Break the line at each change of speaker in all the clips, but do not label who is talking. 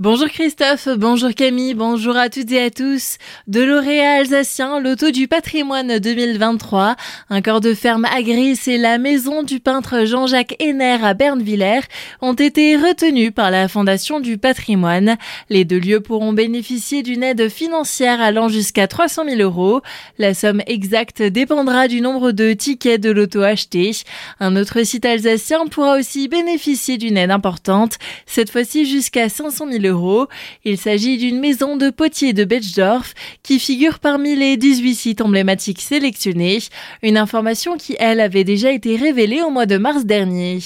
Bonjour Christophe, bonjour Camille, bonjour à toutes et à tous. De lauréat alsacien, l'auto du patrimoine 2023, un corps de ferme agris et la maison du peintre Jean-Jacques Henner à Bernvillers ont été retenus par la Fondation du patrimoine. Les deux lieux pourront bénéficier d'une aide financière allant jusqu'à 300 000 euros. La somme exacte dépendra du nombre de tickets de l'auto acheté. Un autre site alsacien pourra aussi bénéficier d'une aide importante, cette fois-ci jusqu'à 500 000 il s'agit d'une maison de potier de Betschdorf qui figure parmi les 18 sites emblématiques sélectionnés, une information qui, elle, avait déjà été révélée au mois de mars dernier.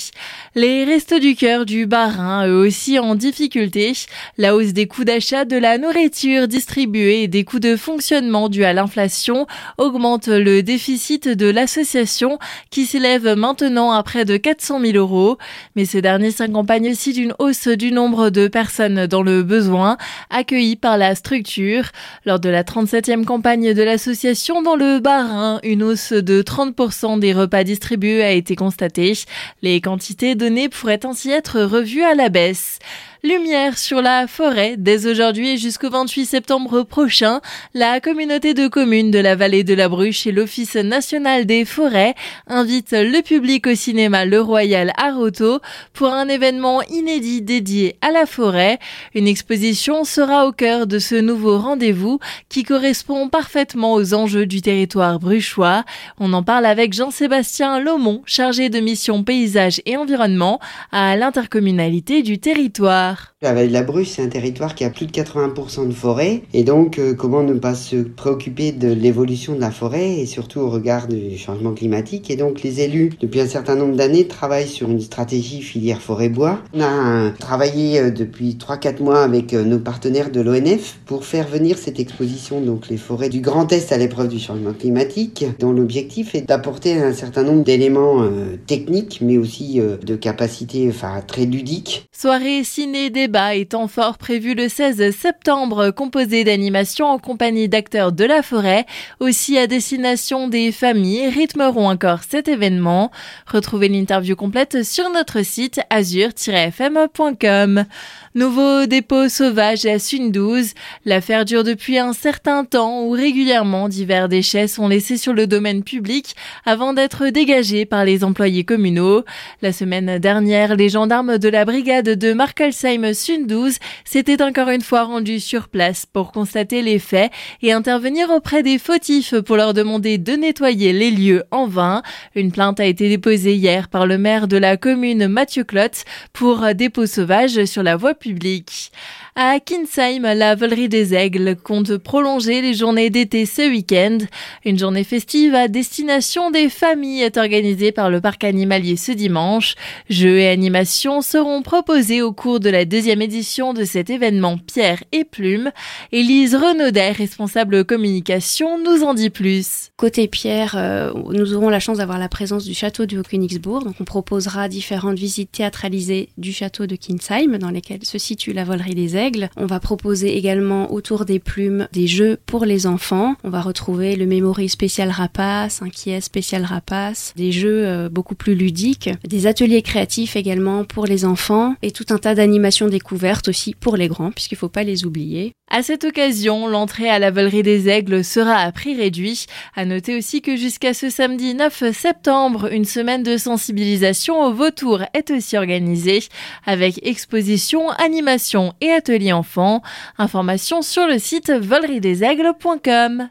Les restos du cœur du Bas-Rhin, eux aussi en difficulté, la hausse des coûts d'achat de la nourriture distribuée et des coûts de fonctionnement dus à l'inflation augmente le déficit de l'association qui s'élève maintenant à près de 400 000 euros. Mais ce dernier s'accompagne aussi d'une hausse du nombre de personnes dans le besoin, accueilli par la structure. Lors de la 37e campagne de l'association dans le Bas-Rhin, une hausse de 30% des repas distribués a été constatée. Les quantités données pourraient ainsi être revues à la baisse. Lumière sur la forêt dès aujourd'hui et jusqu'au 28 septembre prochain. La communauté de communes de la vallée de la Bruche et l'Office national des forêts invitent le public au cinéma Le Royal à Roto pour un événement inédit dédié à la forêt. Une exposition sera au cœur de ce nouveau rendez-vous qui correspond parfaitement aux enjeux du territoire bruchois. On en parle avec Jean-Sébastien Lomont, chargé de mission paysage et environnement à l'intercommunalité du territoire. dag.
La vallée de la Bruche, c'est un territoire qui a plus de 80% de forêt. Et donc, euh, comment ne pas se préoccuper de l'évolution de la forêt et surtout au regard du changement climatique? Et donc, les élus, depuis un certain nombre d'années, travaillent sur une stratégie filière forêt-bois. On a travaillé euh, depuis 3-4 mois avec euh, nos partenaires de l'ONF pour faire venir cette exposition, donc les forêts du Grand Est à l'épreuve du changement climatique, dont l'objectif est d'apporter un certain nombre d'éléments techniques, mais aussi de capacités très ludiques.
Soirée ciné débat étant fort prévu le 16 septembre, composé d'animations en compagnie d'acteurs de la forêt, aussi à destination des familles, rythmeront encore cet événement. Retrouvez l'interview complète sur notre site azur-fm.com. Nouveau dépôt sauvage à Sundouze. L'affaire dure depuis un certain temps où régulièrement divers déchets sont laissés sur le domaine public avant d'être dégagés par les employés communaux. La semaine dernière, les gendarmes de la brigade de Markelsheim S'étaient encore une fois rendus sur place pour constater les faits et intervenir auprès des fautifs pour leur demander de nettoyer les lieux en vain. Une plainte a été déposée hier par le maire de la commune Mathieu Klotz pour dépôt sauvage sur la voie publique. À Kinsheim, la volerie des aigles compte prolonger les journées d'été ce week-end. Une journée festive à destination des familles est organisée par le parc animalier ce dimanche. Jeux et animations seront proposés au cours de la deuxième édition de cet événement Pierre et Plume. Élise Renaudet, responsable communication, nous en dit plus.
Côté Pierre, euh, nous aurons la chance d'avoir la présence du château de Königsbourg. Donc on proposera différentes visites théâtralisées du château de Kinsheim dans lesquelles se situe la volerie des aigles on va proposer également autour des plumes des jeux pour les enfants. On va retrouver le Memory spécial rapace, un qui spécial rapace, des jeux euh, beaucoup plus ludiques, des ateliers créatifs également pour les enfants et tout un tas d'animations découvertes aussi pour les grands puisqu'il faut pas les oublier.
À cette occasion, l'entrée à la Volerie des Aigles sera à prix réduit. À noter aussi que jusqu'à ce samedi 9 septembre, une semaine de sensibilisation au vautour est aussi organisée avec exposition, animation et ateliers enfants. Information sur le site voleriedesaigles.com.